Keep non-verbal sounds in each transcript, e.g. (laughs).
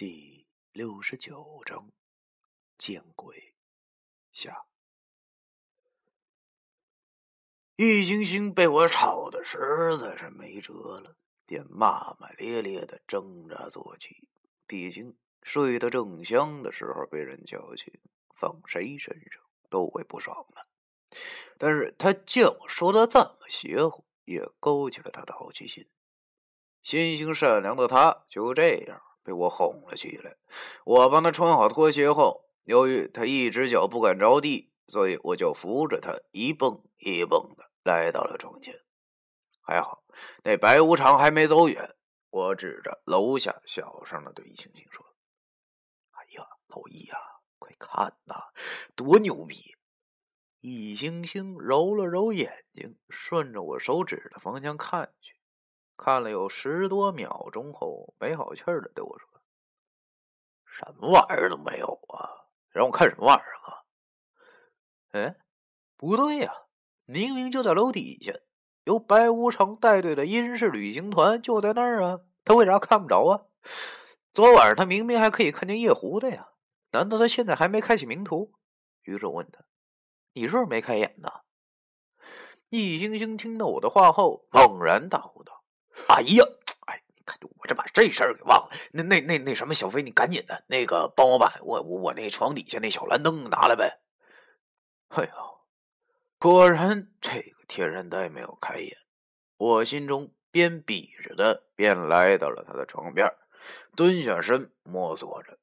第六十九章，见鬼下。易星星被我吵得实在是没辙了，便骂骂咧咧的挣扎坐起。毕竟睡得正香的时候被人叫醒，放谁身上都会不爽的。但是他见我说的这么邪乎，也勾起了他的好奇心。心性善良的他就这样。被我哄了起来。我帮他穿好拖鞋后，由于他一只脚不敢着地，所以我就扶着他一蹦一蹦的来到了床前。还好那白无常还没走远，我指着楼下小声的对易星星说：“哎呀，老易呀，快看呐，多牛逼！”易星星揉了揉眼睛，顺着我手指的方向看去。看了有十多秒钟后，没好气儿的对我说：“什么玩意儿都没有啊！让我看什么玩意儿啊？”哎，不对呀，明明就在楼底下，由白无常带队的阴氏旅行团就在那儿啊，他为啥看不着啊？昨晚上他明明还可以看见夜壶的呀，难道他现在还没开启明图？于是我问他：“你是不是没开眼呢？”易星星听到我的话后，猛然大呼道。哎呀，哎，你看，我这把这事儿给忘了。那、那、那、那什么，小飞，你赶紧的，那个帮我把我、我、我那床底下那小蓝灯拿来呗。哎呦，果然这个天然呆没有开眼。我心中边比着的，边来到了他的床边，蹲下身摸索着，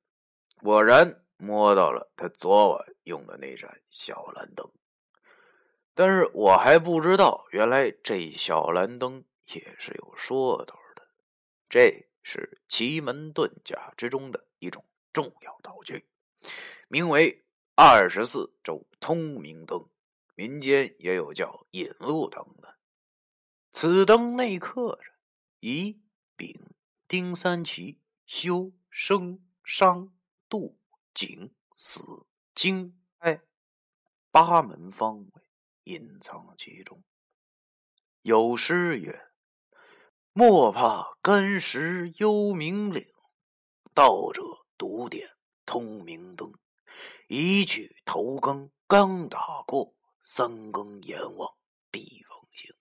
果然摸到了他昨晚用的那盏小蓝灯。但是我还不知道，原来这小蓝灯。也是有说头的，这是奇门遁甲之中的一种重要道具，名为二十四周通明灯，民间也有叫引路灯的。此灯内刻着乙、丙、丁三奇、修、生、伤、杜、景、死、惊、哀八门方位，隐藏其中。有诗曰。莫怕干石幽冥岭，道者独点通明灯。一曲头更刚打过，三更阎王必逢行。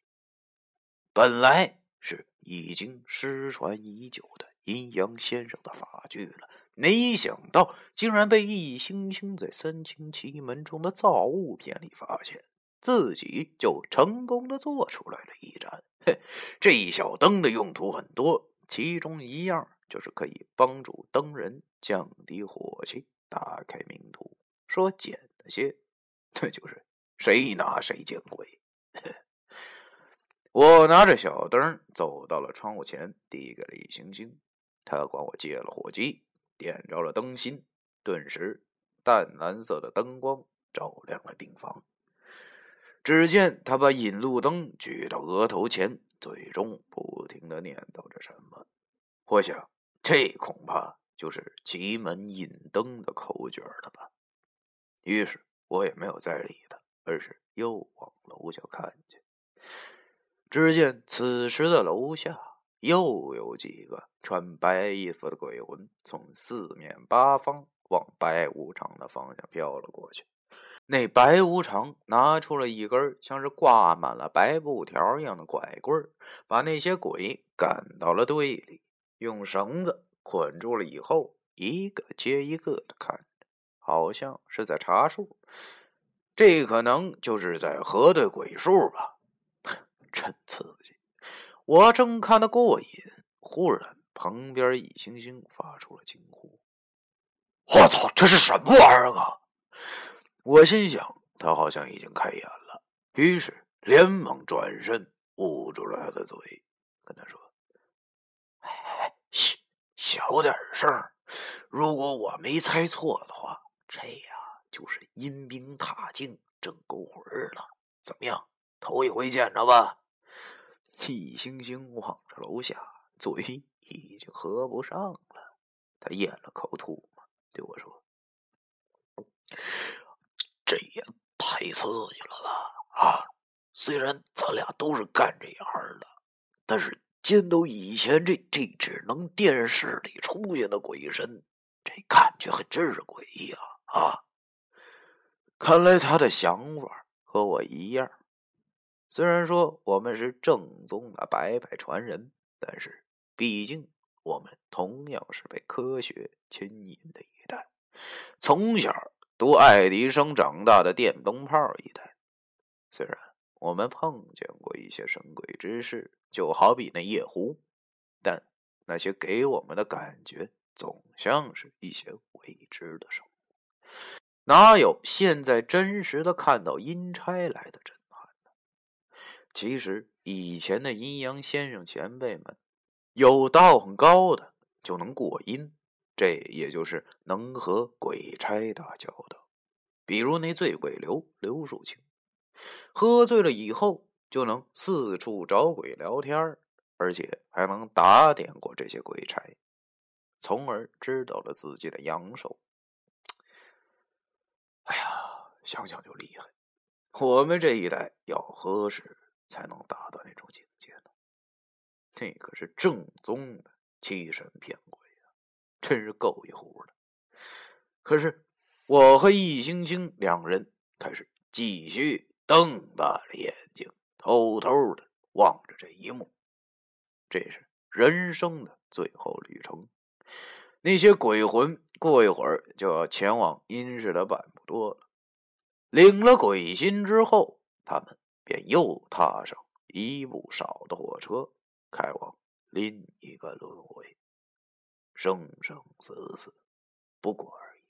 本来是已经失传已久的阴阳先生的法剧了，没想到竟然被易星星在三清奇门中的造物篇里发现，自己就成功的做出来了一盏。嘿这一小灯的用途很多，其中一样就是可以帮助灯人降低火气、打开明图。说简单些，那就是谁拿谁见鬼。我拿着小灯走到了窗户前，递给了易星星，他管我借了火机，点着了灯芯，顿时淡蓝色的灯光照亮了病房。只见他把引路灯举到额头前，嘴中不停的念叨着什么。我想，这恐怕就是奇门引灯的口诀了吧。于是我也没有再理他，而是又往楼下看去。只见此时的楼下又有几个穿白衣服的鬼魂从四面八方往白无常的方向飘了过去。那白无常拿出了一根像是挂满了白布条一样的拐棍把那些鬼赶到了队里，用绳子捆住了以后，一个接一个的看着，好像是在查数。这可能就是在核对鬼数吧，(laughs) 真刺激！我正看得过瘾，忽然旁边一星星发出了惊呼：“我操，这是什么玩意儿啊！”我心想，他好像已经开眼了，于是连忙转身捂住了他的嘴，跟他说：“哎，小小点声如果我没猜错的话，这呀就是阴兵踏境正勾魂了。怎么样，头一回见着吧？”季星星望着楼下，嘴已经合不上了，他咽了口吐沫，对我说。太刺激了吧！啊，虽然咱俩都是干这行的，但是见到以前这这只能电视里出现的鬼神，这感觉还真是诡异啊！啊，看来他的想法和我一样。虽然说我们是正宗的白白传人，但是毕竟我们同样是被科学牵引的一代，从小读爱迪生长大的电灯泡一代。虽然我们碰见过一些神鬼之事，就好比那夜壶，但那些给我们的感觉总像是一些未知的生物，哪有现在真实的看到阴差来的震撼呢？其实以前的阴阳先生前辈们，有道行高的就能过阴，这也就是能和鬼差打交道。比如那醉鬼刘刘树清，喝醉了以后就能四处找鬼聊天而且还能打点过这些鬼差，从而知道了自己的阳寿。哎呀，想想就厉害。我们这一代要何时。才能达到那种境界呢？这可是正宗的欺神骗鬼，真是够一壶的。可是我和易星星两人开始继续瞪大了眼睛，偷偷的望着这一幕。这是人生的最后旅程，那些鬼魂过一会儿就要前往阴世的半步多了。领了鬼心之后，他们。便又踏上一步少的火车，开往另一个轮回。生生死死，不过而已。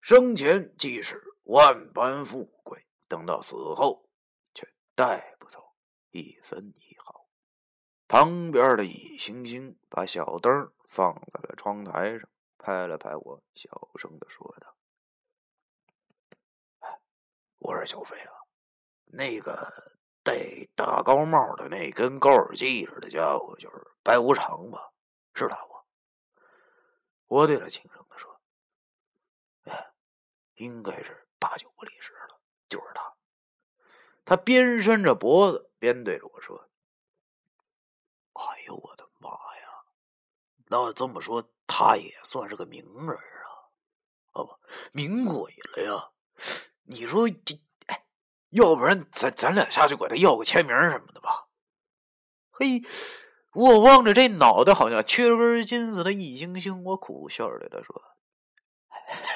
生前即使万般富贵，等到死后，却带不走一分一毫。旁边的乙星星把小灯放在了窗台上，拍了拍我，小声的说道：“我说小飞啊。”那个戴大高帽的那跟高尔基似的家伙，就是白无常吧？是他不？我对他轻声的说：“哎，应该是八九不离十了，就是他。”他边伸着脖子边对着我说：“哎呦，我的妈呀！那这么说，他也算是个名人啊？啊不，名鬼了呀？你说这？”要不然咱咱俩下去管他要个签名什么的吧。嘿，我望着这脑袋好像缺根筋似的易星星，我苦笑着对他说：“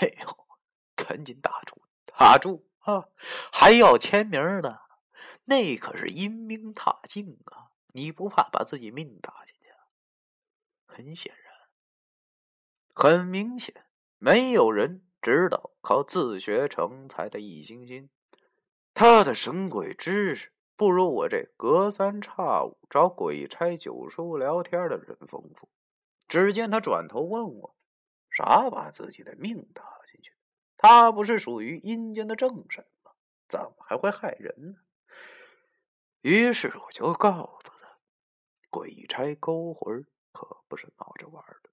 哎呦，赶紧打住，打住啊！还要签名呢？那可是阴兵踏境啊！你不怕把自己命搭进去？”很显然，很明显，没有人知道靠自学成才的易星星。他的神鬼知识不如我这隔三差五找鬼差九叔聊天的人丰富。只见他转头问我：“啥把自己的命搭进去？他不是属于阴间的正神吗？怎么还会害人呢？”于是我就告诉他：“鬼差勾魂可不是闹着玩的，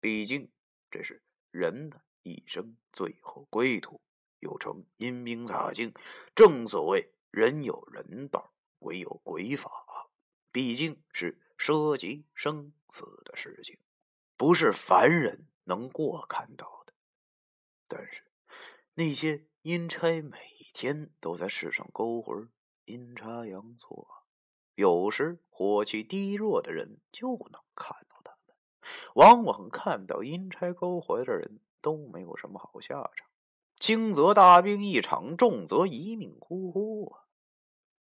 毕竟这是人的一生最后归途。”又称阴兵塔境，正所谓人有人道，鬼有鬼法，毕竟是涉及生死的事情，不是凡人能过看到的。但是那些阴差每天都在世上勾魂，阴差阳错，有时火气低弱的人就能看到他们。往往看到阴差勾魂的人都没有什么好下场。轻则大病一场，重则一命呼呼啊！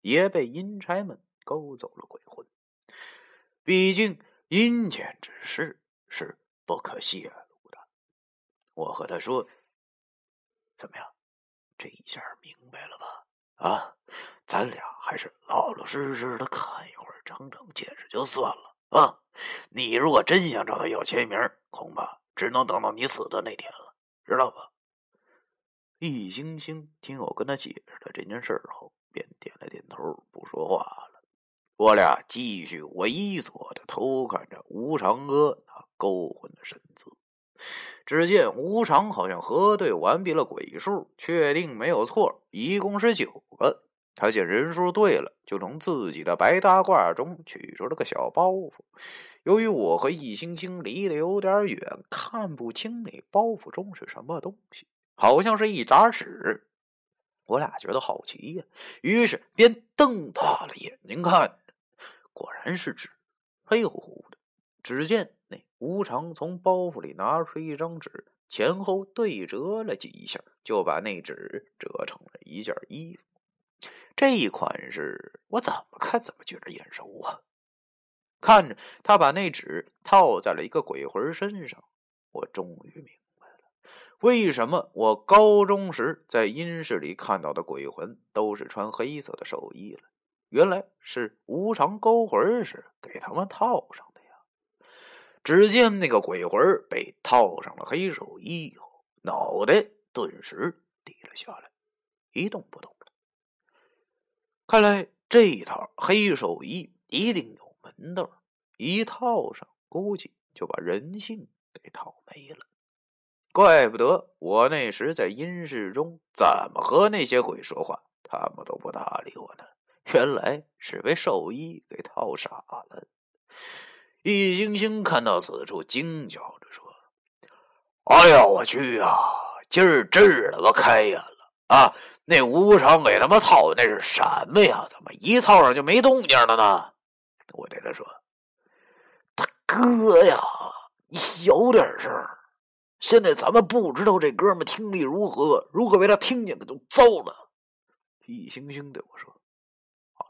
也被阴差们勾走了鬼魂。毕竟阴间之事是不可泄露的。我和他说：“怎么样？这一下明白了吧？啊，咱俩还是老老实实的看一会儿，长长见识就算了啊！你如果真想找他要签名，恐怕只能等到你死的那天了，知道吧？”易星星听我跟他解释了这件事后，便点了点头，不说话了。我俩继续猥琐的偷看着吴常哥那勾魂的身姿。只见吴常好像核对完毕了鬼数，确定没有错，一共是九个。他见人数对了，就从自己的白大褂中取出了个小包袱。由于我和易星星离得有点远，看不清那包袱中是什么东西，好像是一沓纸。我俩觉得好奇呀，于是便瞪大了眼睛看，果然是纸，黑乎乎的。只见那无常从包袱里拿出一张纸，前后对折了几下，就把那纸折成了一件衣服。这一款式，我怎么看怎么觉得眼熟啊！看着他把那纸套在了一个鬼魂身上，我终于明白，为什么我高中时在阴室里看到的鬼魂都是穿黑色的寿衣了。原来是无常勾魂时给他们套上的呀！只见那个鬼魂被套上了黑寿衣以后，脑袋顿时低了下来，一动不动了。看来这一套黑寿衣一定有。门道一套上，估计就把人性给套没了。怪不得我那时在阴室中怎么和那些鬼说话，他们都不搭理我呢。原来是被兽医给套傻了。易星星看到此处，惊叫着说：“哎呀，我去啊！今儿真他妈开眼了啊！那无常给他们套的那是什么呀？怎么一套上就没动静了呢？”我对他说：“大哥呀，你小点声现在咱们不知道这哥们听力如何，如果被他听见可，就糟了。”易星星对我说：“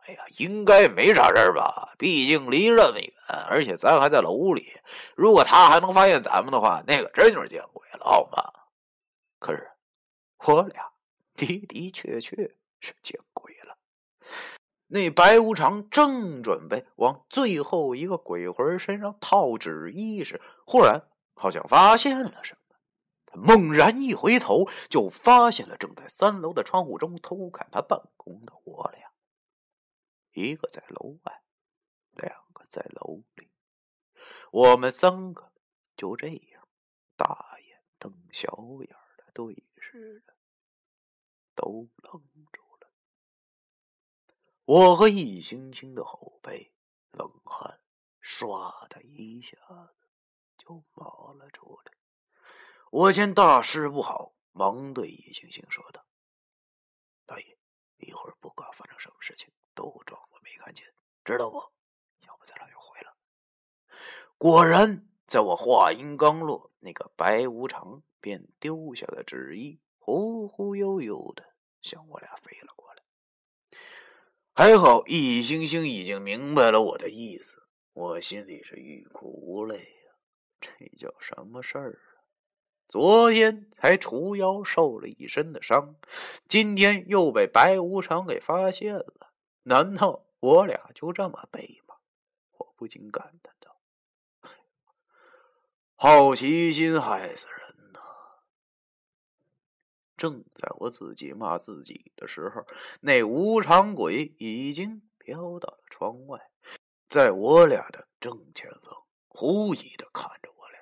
哎呀，应该没啥事吧？毕竟离这么远，而且咱还在楼里。如果他还能发现咱们的话，那个真就是见鬼了，好吗？”可是我俩的的确确是见鬼了。那白无常正准备往最后一个鬼魂身上套纸衣时，忽然好像发现了什么。他猛然一回头，就发现了正在三楼的窗户中偷看他办公的我俩。一个在楼外，两个在楼里，我们三个就这样大眼瞪小眼的对视着，都愣住了。我和易星星的后背冷汗唰的一下子就冒了出来。我见大事不好，忙对易星星说道：“大爷，一会儿不管发生什么事情，都装作没看见，知道不？要不咱俩就回了。”果然，在我话音刚落，那个白无常便丢下了纸衣，忽忽悠悠的向我俩飞了过来。还好，易星星已经明白了我的意思，我心里是欲哭无泪。这叫什么事儿啊？昨天才除妖受了一身的伤，今天又被白无常给发现了。难道我俩就这么背吗？我不禁感叹道：“好奇心害死人呐。”正在我自己骂自己的时候，那无常鬼已经飘到了窗外，在我俩的正前方，狐疑的看着我俩。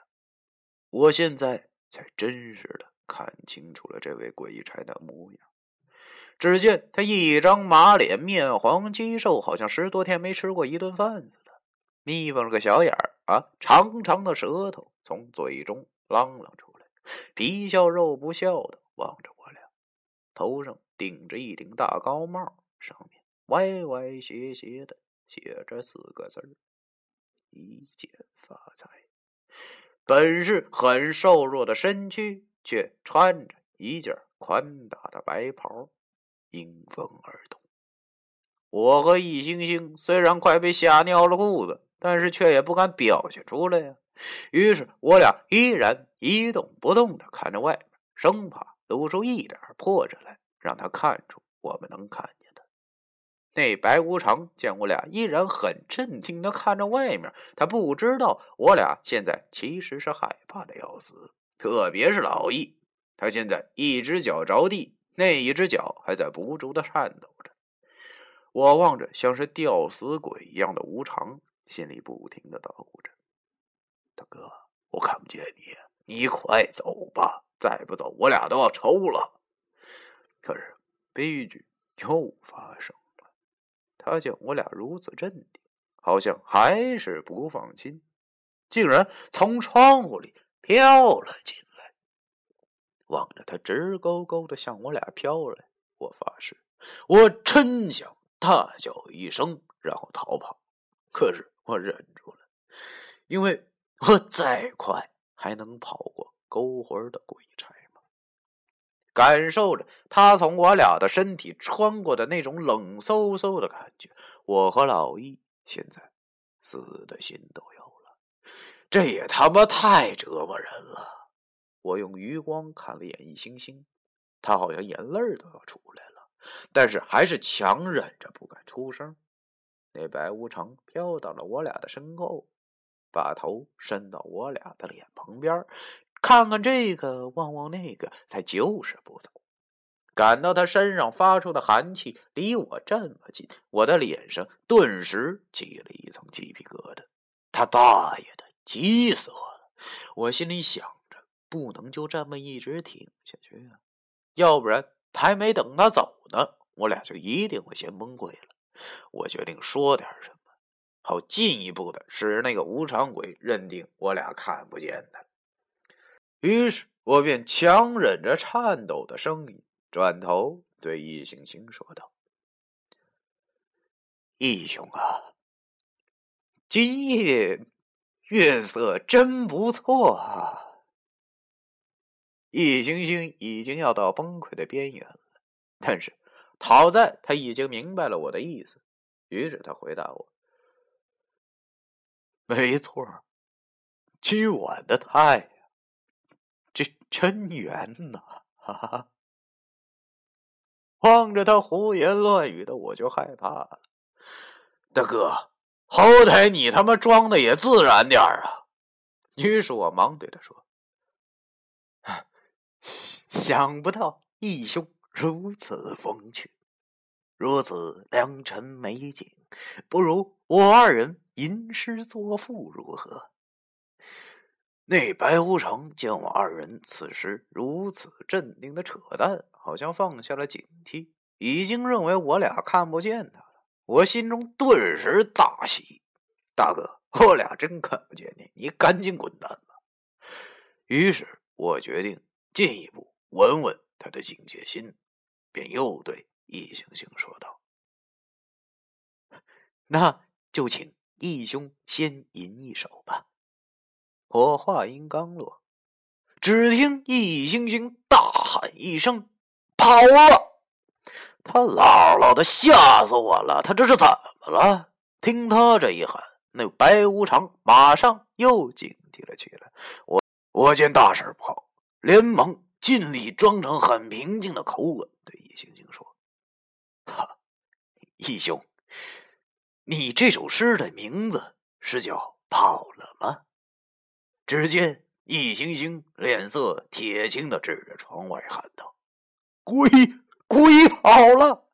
我现在才真实的看清楚了这位鬼差的模样。只见他一张马脸，面黄肌瘦，好像十多天没吃过一顿饭似的，眯缝着个小眼儿啊，长长的舌头从嘴中啷啷出来，皮笑肉不笑的。望着我俩，头上顶着一顶大高帽，上面歪歪斜斜的写着四个字儿：“一见发财。”本是很瘦弱的身躯，却穿着一件宽大的白袍，迎风而动。我和易星星虽然快被吓尿了裤子，但是却也不敢表现出来呀。于是，我俩依然一动不动的看着外面，生怕。露出一点破绽来，让他看出我们能看见。那白无常见我俩依然很镇定的看着外面，他不知道我俩现在其实是害怕的要死。特别是老易，他现在一只脚着地，那一只脚还在不住的颤抖着。我望着像是吊死鬼一样的无常，心里不停的捣鼓着：“大哥，我看不见你，你快走吧。”再不走，我俩都要抽了。可是悲剧又发生。他见我俩如此镇定，好像还是不放心，竟然从窗户里飘了进来。望着他直勾勾的向我俩飘来，我发誓，我真想大叫一声，然后逃跑。可是我忍住了，因为我再快还能跑过勾魂的鬼差？感受着他从我俩的身体穿过的那种冷飕飕的感觉，我和老易现在死的心都有了。这也他妈太折磨人了！我用余光看了眼易星星，他好像眼泪都要出来了，但是还是强忍着不敢出声。那白无常飘到了我俩的身后，把头伸到我俩的脸旁边，看看这个，望望那个，他就是不走。感到他身上发出的寒气离我这么近，我的脸上顿时起了一层鸡皮疙瘩。他大爷的，急死我了！我心里想着，不能就这么一直挺下去啊，要不然还没等他走呢，我俩就一定会先崩溃了。我决定说点什么，好进一步的使那个无常鬼认定我俩看不见他。于是我便强忍着颤抖的声音，转头对易星星说道：“义兄啊，今夜月色真不错啊。”易星星已经要到崩溃的边缘了，但是。好在他已经明白了我的意思，于是他回答我：“没错，今晚的太阳，这真圆呐！”哈哈。望着他胡言乱语的，我就害怕了。大哥，好歹你他妈装的也自然点啊！于是我忙对他说：“想不到义兄。”如此风趣，如此良辰美景，不如我二人吟诗作赋如何？那白无常见我二人此时如此镇定的扯淡，好像放下了警惕，已经认为我俩看不见他了。我心中顿时大喜，大哥，我俩真看不见你，你赶紧滚蛋吧。于是我决定进一步稳稳他的警戒心。便又对易星星说道：“那就请义兄先吟一首吧。”我话音刚落，只听易星星大喊一声：“跑了！”他姥姥的，吓死我了！他这是怎么了？听他这一喊，那白无常马上又警惕了起来。我我见大事不好，连忙尽力装成很平静的口吻。对易星星说：“哈，易兄，你这首诗的名字是叫《跑了》吗？”只见易星星脸色铁青的指着窗外喊道：“鬼鬼跑了！”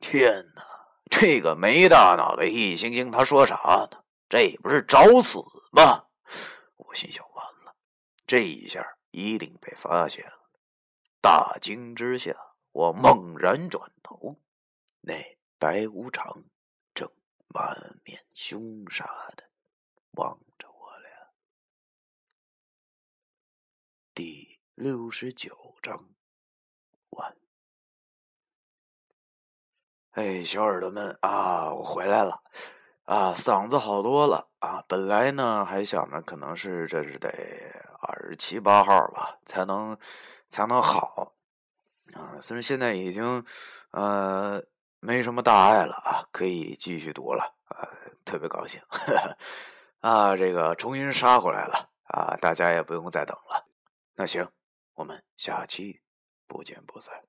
天哪，这个没大脑的易星星，他说啥呢？这不是找死吗？我心想：完了，这一下一定被发现了。大惊之下，我猛然转头，那白无常正满面凶杀的望六十九章完。哎，小耳朵们啊，我回来了啊，嗓子好多了啊。本来呢，还想着可能是这是得二十七八号吧，才能。才能好啊！虽然现在已经呃没什么大碍了啊，可以继续读了啊，特别高兴 (laughs) 啊！这个重新杀回来了啊，大家也不用再等了。那行，我们下期不见不散。